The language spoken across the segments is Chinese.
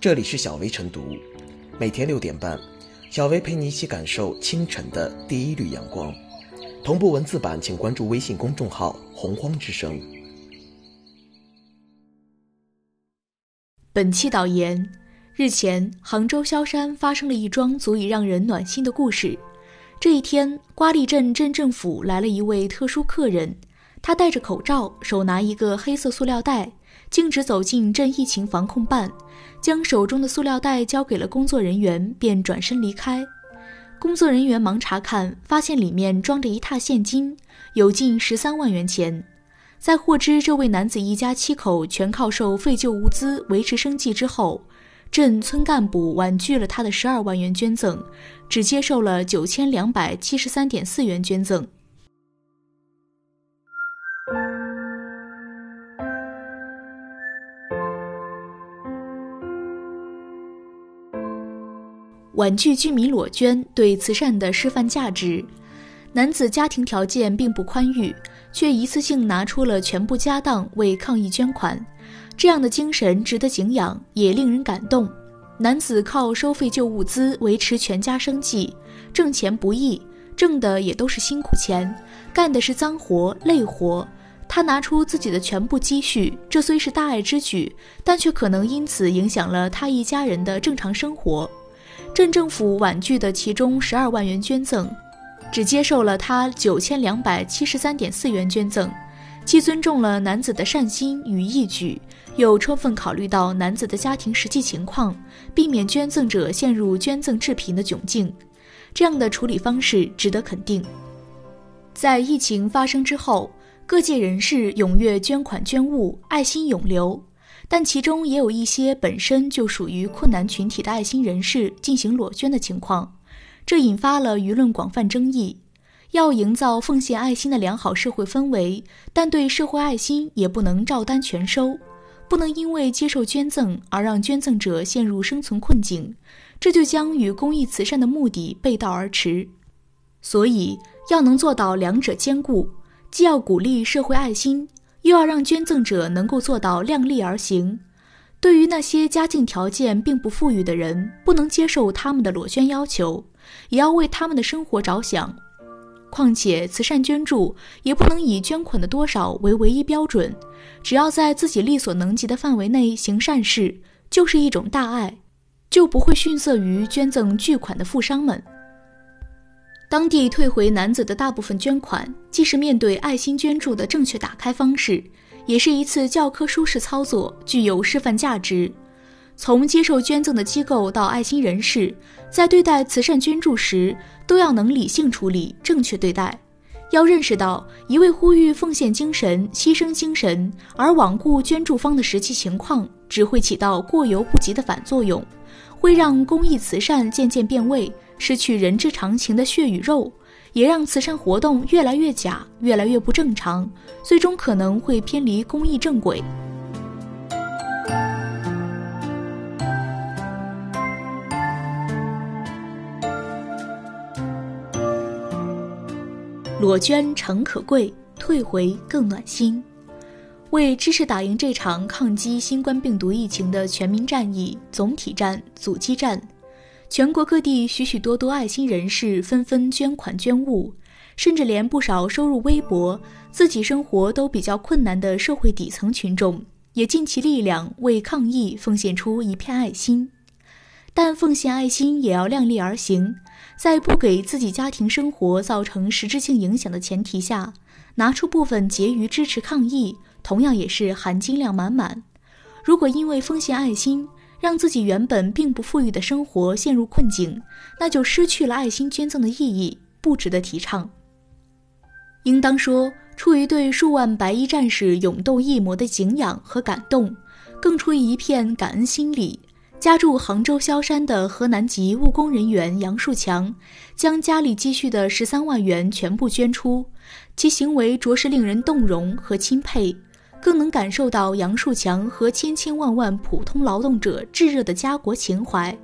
这里是小薇晨读，每天六点半，小薇陪你一起感受清晨的第一缕阳光。同步文字版，请关注微信公众号“洪荒之声”。本期导言：日前，杭州萧山发生了一桩足以让人暖心的故事。这一天，瓜沥镇镇政府来了一位特殊客人，他戴着口罩，手拿一个黑色塑料袋，径直走进镇疫情防控办。将手中的塑料袋交给了工作人员，便转身离开。工作人员忙查看，发现里面装着一沓现金，有近十三万元钱。在获知这位男子一家七口全靠售废旧物资维持生计之后，镇村干部婉拒了他的十二万元捐赠，只接受了九千两百七十三点四元捐赠。婉拒居民裸捐对慈善的示范价值。男子家庭条件并不宽裕，却一次性拿出了全部家当为抗疫捐款，这样的精神值得敬仰，也令人感动。男子靠收废旧物资维持全家生计，挣钱不易，挣的也都是辛苦钱，干的是脏活累活。他拿出自己的全部积蓄，这虽是大爱之举，但却可能因此影响了他一家人的正常生活。镇政府婉拒的其中十二万元捐赠，只接受了他九千两百七十三点四元捐赠，既尊重了男子的善心与义举，又充分考虑到男子的家庭实际情况，避免捐赠者陷入捐赠致贫的窘境。这样的处理方式值得肯定。在疫情发生之后，各界人士踊跃捐款捐物，爱心涌流。但其中也有一些本身就属于困难群体的爱心人士进行裸捐的情况，这引发了舆论广泛争议。要营造奉献爱心的良好社会氛围，但对社会爱心也不能照单全收，不能因为接受捐赠而让捐赠者陷入生存困境，这就将与公益慈善的目的背道而驰。所以，要能做到两者兼顾，既要鼓励社会爱心。又要让捐赠者能够做到量力而行。对于那些家境条件并不富裕的人，不能接受他们的裸捐要求，也要为他们的生活着想。况且，慈善捐助也不能以捐款的多少为唯一标准，只要在自己力所能及的范围内行善事，就是一种大爱，就不会逊色于捐赠巨款的富商们。当地退回男子的大部分捐款，既是面对爱心捐助的正确打开方式，也是一次教科书式操作，具有示范价值。从接受捐赠的机构到爱心人士，在对待慈善捐助时，都要能理性处理，正确对待。要认识到，一味呼吁奉献精神、牺牲精神，而罔顾捐助方的实际情况，只会起到过犹不及的反作用，会让公益慈善渐渐变味。失去人之常情的血与肉，也让慈善活动越来越假，越来越不正常，最终可能会偏离公益正轨。裸捐诚可贵，退回更暖心。为支持打赢这场抗击新冠病毒疫情的全民战役、总体战、阻击战。全国各地许许多多爱心人士纷纷捐款捐物，甚至连不少收入微薄、自己生活都比较困难的社会底层群众，也尽其力量为抗疫奉献出一片爱心。但奉献爱心也要量力而行，在不给自己家庭生活造成实质性影响的前提下，拿出部分结余支持抗疫，同样也是含金量满满。如果因为奉献爱心，让自己原本并不富裕的生活陷入困境，那就失去了爱心捐赠的意义，不值得提倡。应当说，出于对数万白衣战士勇斗疫魔的敬仰和感动，更出于一片感恩心理，家住杭州萧山的河南籍务工人员杨树强，将家里积蓄的十三万元全部捐出，其行为着实令人动容和钦佩。更能感受到杨树强和千千万万普通劳动者炙热的家国情怀。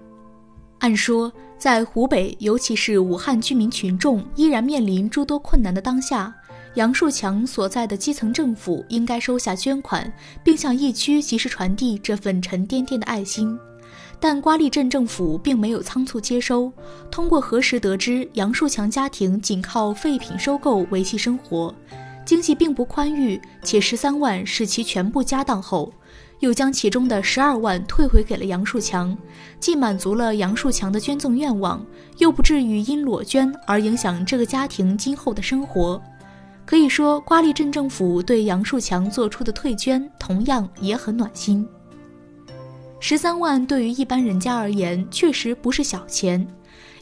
按说，在湖北，尤其是武汉居民群众依然面临诸多困难的当下，杨树强所在的基层政府应该收下捐款，并向疫区及时传递这份沉甸甸的爱心。但瓜沥镇政府并没有仓促接收。通过核实得知，杨树强家庭仅靠废品收购维系生活，经济并不宽裕，且十三万是其全部家当后，又将其中的十二万退回给了杨树强，既满足了杨树强的捐赠愿望，又不至于因裸捐而影响这个家庭今后的生活。可以说，瓜沥镇政府对杨树强做出的退捐同样也很暖心。十三万对于一般人家而言，确实不是小钱。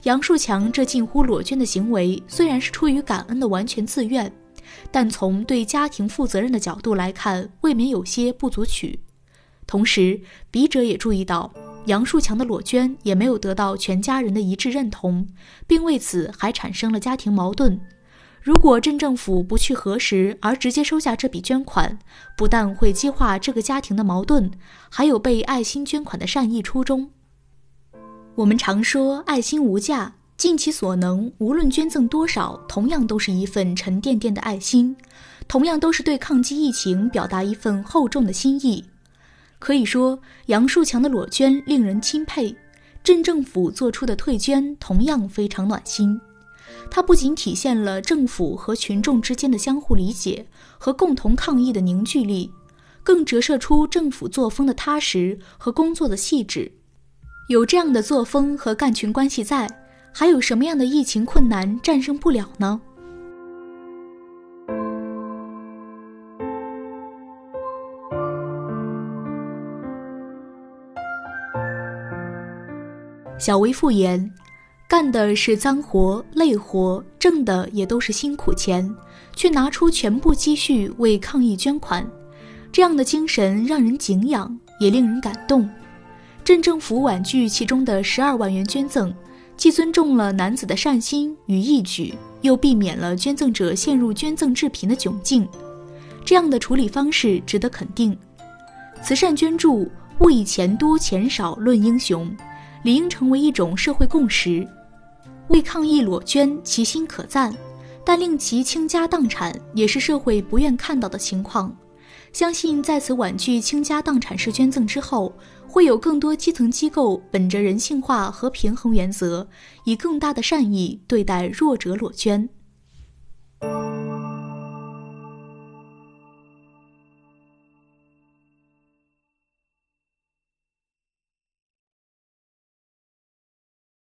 杨树强这近乎裸捐的行为，虽然是出于感恩的完全自愿，但从对家庭负责任的角度来看，未免有些不足取。同时，笔者也注意到，杨树强的裸捐也没有得到全家人的一致认同，并为此还产生了家庭矛盾。如果镇政府不去核实，而直接收下这笔捐款，不但会激化这个家庭的矛盾，还有被爱心捐款的善意初衷。我们常说爱心无价，尽其所能，无论捐赠多少，同样都是一份沉甸甸的爱心，同样都是对抗击疫情表达一份厚重的心意。可以说，杨树强的裸捐令人钦佩，镇政府做出的退捐同样非常暖心。它不仅体现了政府和群众之间的相互理解和共同抗疫的凝聚力，更折射出政府作风的踏实和工作的细致。有这样的作风和干群关系在，还有什么样的疫情困难战胜不了呢？小薇复言。干的是脏活累活，挣的也都是辛苦钱，却拿出全部积蓄为抗疫捐款，这样的精神让人敬仰，也令人感动。镇政府婉拒其中的十二万元捐赠，既尊重了男子的善心与义举，又避免了捐赠者陷入捐赠致贫的窘境，这样的处理方式值得肯定。慈善捐助勿以钱多钱少论英雄，理应成为一种社会共识。为抗疫裸捐，其心可赞，但令其倾家荡产也是社会不愿看到的情况。相信在此婉拒倾家荡产式捐赠之后，会有更多基层机构本着人性化和平衡原则，以更大的善意对待弱者裸捐。